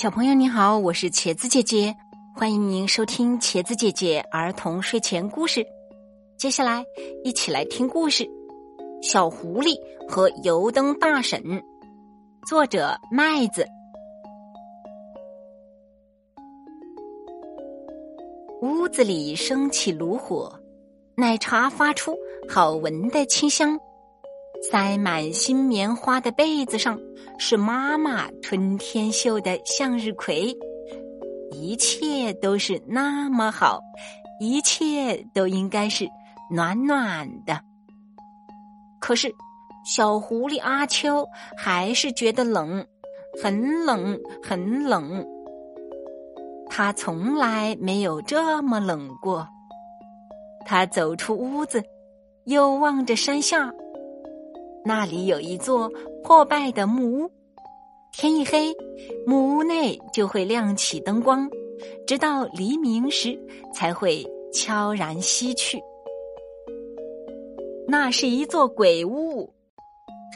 小朋友你好，我是茄子姐姐，欢迎您收听茄子姐姐儿童睡前故事。接下来一起来听故事《小狐狸和油灯大婶》，作者麦子。屋子里升起炉火，奶茶发出好闻的清香。塞满新棉花的被子上是妈妈春天绣的向日葵，一切都是那么好，一切都应该是暖暖的。可是，小狐狸阿秋还是觉得冷，很冷，很冷。他从来没有这么冷过。他走出屋子，又望着山下。那里有一座破败的木屋，天一黑，木屋内就会亮起灯光，直到黎明时才会悄然熄去。那是一座鬼屋。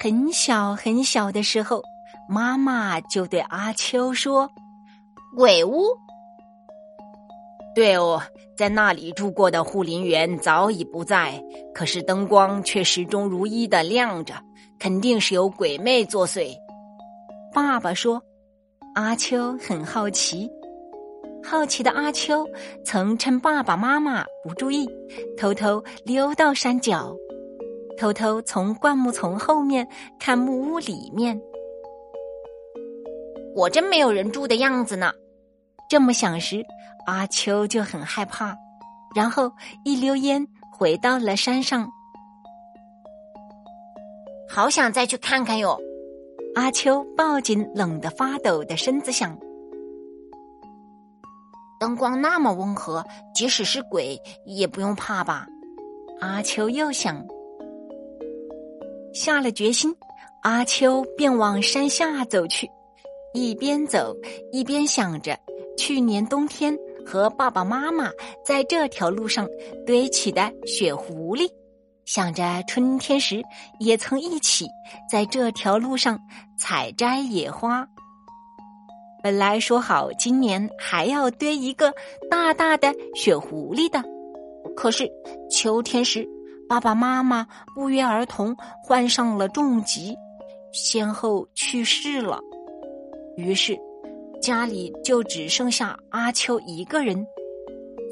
很小很小的时候，妈妈就对阿秋说：“鬼屋。”对哦，在那里住过的护林员早已不在，可是灯光却始终如一的亮着，肯定是有鬼魅作祟。爸爸说：“阿秋很好奇，好奇的阿秋曾趁爸爸妈妈不注意，偷偷溜到山脚，偷偷从灌木丛后面看木屋里面。我真没有人住的样子呢。”这么想时，阿秋就很害怕，然后一溜烟回到了山上。好想再去看看哟！阿秋抱紧冷得发抖的身子想：灯光那么温和，即使是鬼也不用怕吧？阿秋又想，下了决心，阿秋便往山下走去，一边走一边想着。去年冬天和爸爸妈妈在这条路上堆起的雪狐狸，想着春天时也曾一起在这条路上采摘野花。本来说好今年还要堆一个大大的雪狐狸的，可是秋天时爸爸妈妈不约而同患上了重疾，先后去世了，于是。家里就只剩下阿秋一个人，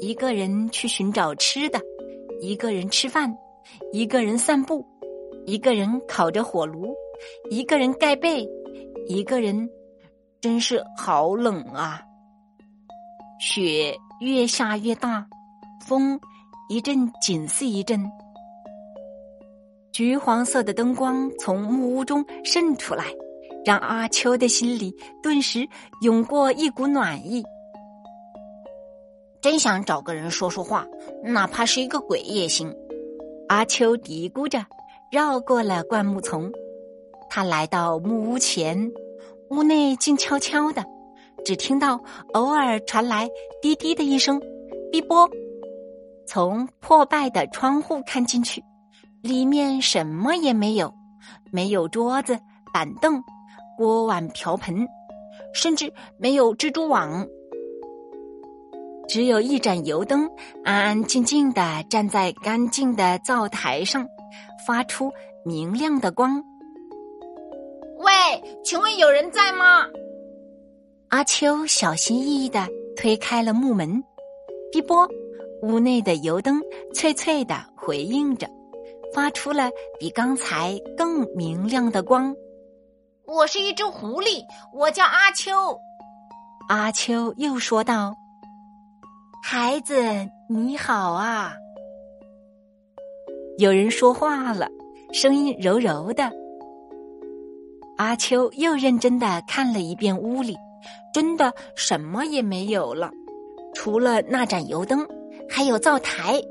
一个人去寻找吃的，一个人吃饭，一个人散步，一个人烤着火炉，一个人盖被，一个人，真是好冷啊！雪越下越大，风一阵紧似一阵，橘黄色的灯光从木屋中渗出来。让阿秋的心里顿时涌过一股暖意，真想找个人说说话，哪怕是一个鬼也行。阿秋嘀咕着，绕过了灌木丛，他来到木屋前，屋内静悄悄的，只听到偶尔传来滴滴的一声“哔啵”。从破败的窗户看进去，里面什么也没有，没有桌子、板凳。锅碗瓢盆，甚至没有蜘蛛网，只有一盏油灯，安安静静的站在干净的灶台上，发出明亮的光。喂，请问有人在吗？阿秋小心翼翼的推开了木门，碧波，屋内的油灯脆脆的回应着，发出了比刚才更明亮的光。我是一只狐狸，我叫阿秋。阿秋又说道：“孩子，你好啊！”有人说话了，声音柔柔的。阿秋又认真的看了一遍屋里，真的什么也没有了，除了那盏油灯，还有灶台。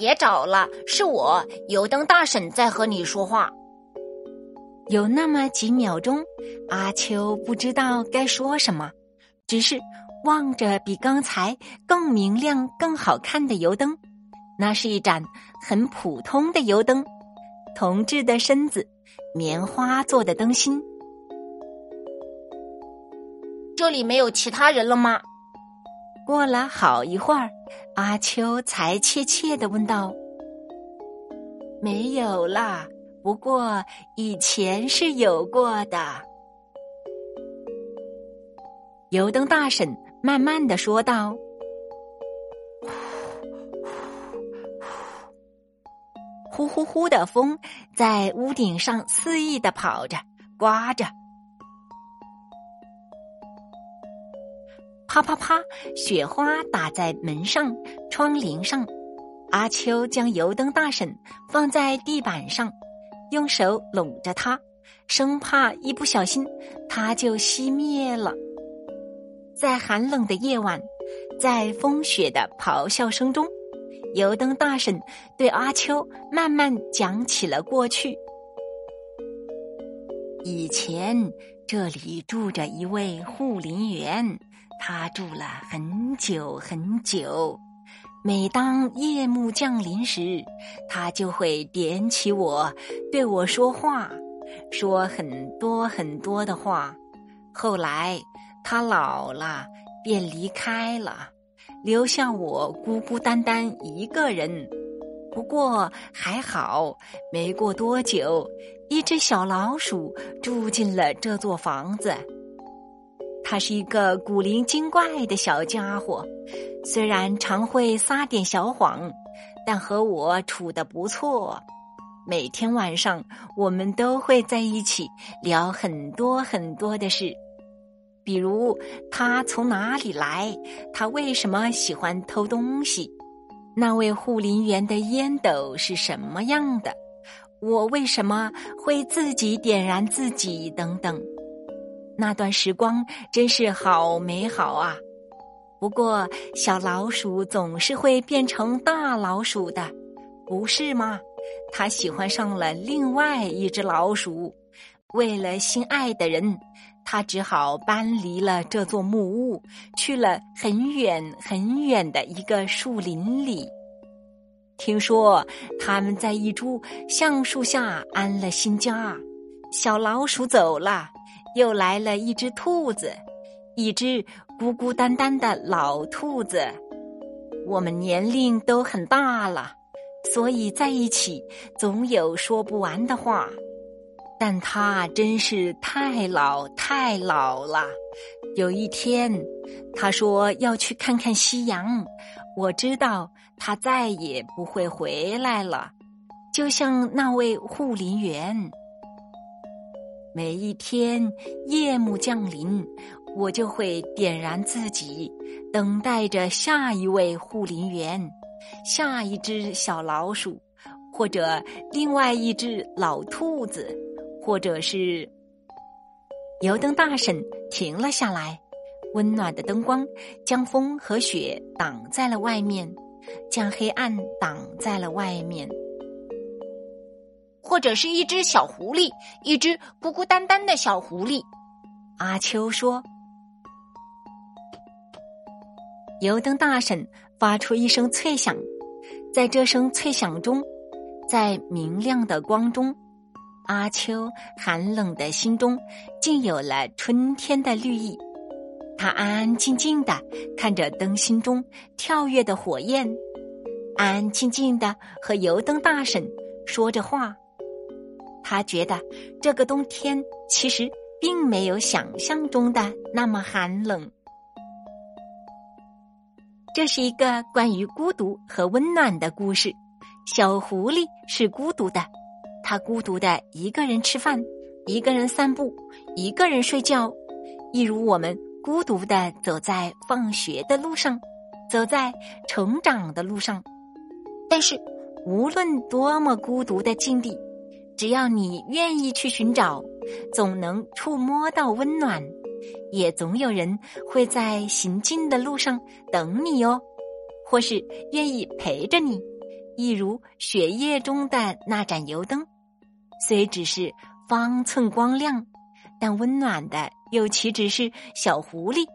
别找了，是我油灯大婶在和你说话。有那么几秒钟，阿秋不知道该说什么，只是望着比刚才更明亮、更好看的油灯。那是一盏很普通的油灯，铜制的身子，棉花做的灯芯，这里没有其他人了吗？过了好一会儿，阿秋才怯怯的问道：“没有啦，不过以前是有过的。”油灯大婶慢慢的说道：“呼呼呼的风在屋顶上肆意的跑着，刮着。”啪啪啪！雪花打在门上、窗棂上。阿秋将油灯大婶放在地板上，用手拢着它，生怕一不小心它就熄灭了。在寒冷的夜晚，在风雪的咆哮声中，油灯大婶对阿秋慢慢讲起了过去。以前这里住着一位护林员。他住了很久很久，每当夜幕降临时，他就会点起我，对我说话，说很多很多的话。后来他老了，便离开了，留下我孤孤单单一个人。不过还好，没过多久，一只小老鼠住进了这座房子。他是一个古灵精怪的小家伙，虽然常会撒点小谎，但和我处的不错。每天晚上，我们都会在一起聊很多很多的事，比如他从哪里来，他为什么喜欢偷东西，那位护林员的烟斗是什么样的，我为什么会自己点燃自己等等。那段时光真是好美好啊！不过小老鼠总是会变成大老鼠的，不是吗？他喜欢上了另外一只老鼠，为了心爱的人，他只好搬离了这座木屋，去了很远很远的一个树林里。听说他们在一株橡树下安了新家，小老鼠走了。又来了一只兔子，一只孤孤单单的老兔子。我们年龄都很大了，所以在一起总有说不完的话。但他真是太老太老了。有一天，他说要去看看夕阳。我知道他再也不会回来了，就像那位护林员。每一天夜幕降临，我就会点燃自己，等待着下一位护林员，下一只小老鼠，或者另外一只老兔子，或者是油灯大婶停了下来。温暖的灯光将风和雪挡在了外面，将黑暗挡在了外面。或者是一只小狐狸，一只孤孤单单的小狐狸。阿秋说：“油灯大婶发出一声脆响，在这声脆响中，在明亮的光中，阿秋寒冷的心中竟有了春天的绿意。他安安静静的看着灯芯中跳跃的火焰，安安静静的和油灯大婶说着话。”他觉得这个冬天其实并没有想象中的那么寒冷。这是一个关于孤独和温暖的故事。小狐狸是孤独的，它孤独的一个人吃饭，一个人散步，一个人睡觉，一如我们孤独的走在放学的路上，走在成长的路上。但是，无论多么孤独的境地。只要你愿意去寻找，总能触摸到温暖，也总有人会在行进的路上等你哦，或是愿意陪着你，一如雪夜中的那盏油灯，虽只是方寸光亮，但温暖的又岂止是小狐狸？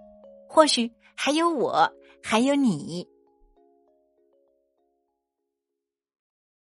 或许还有我，还有你。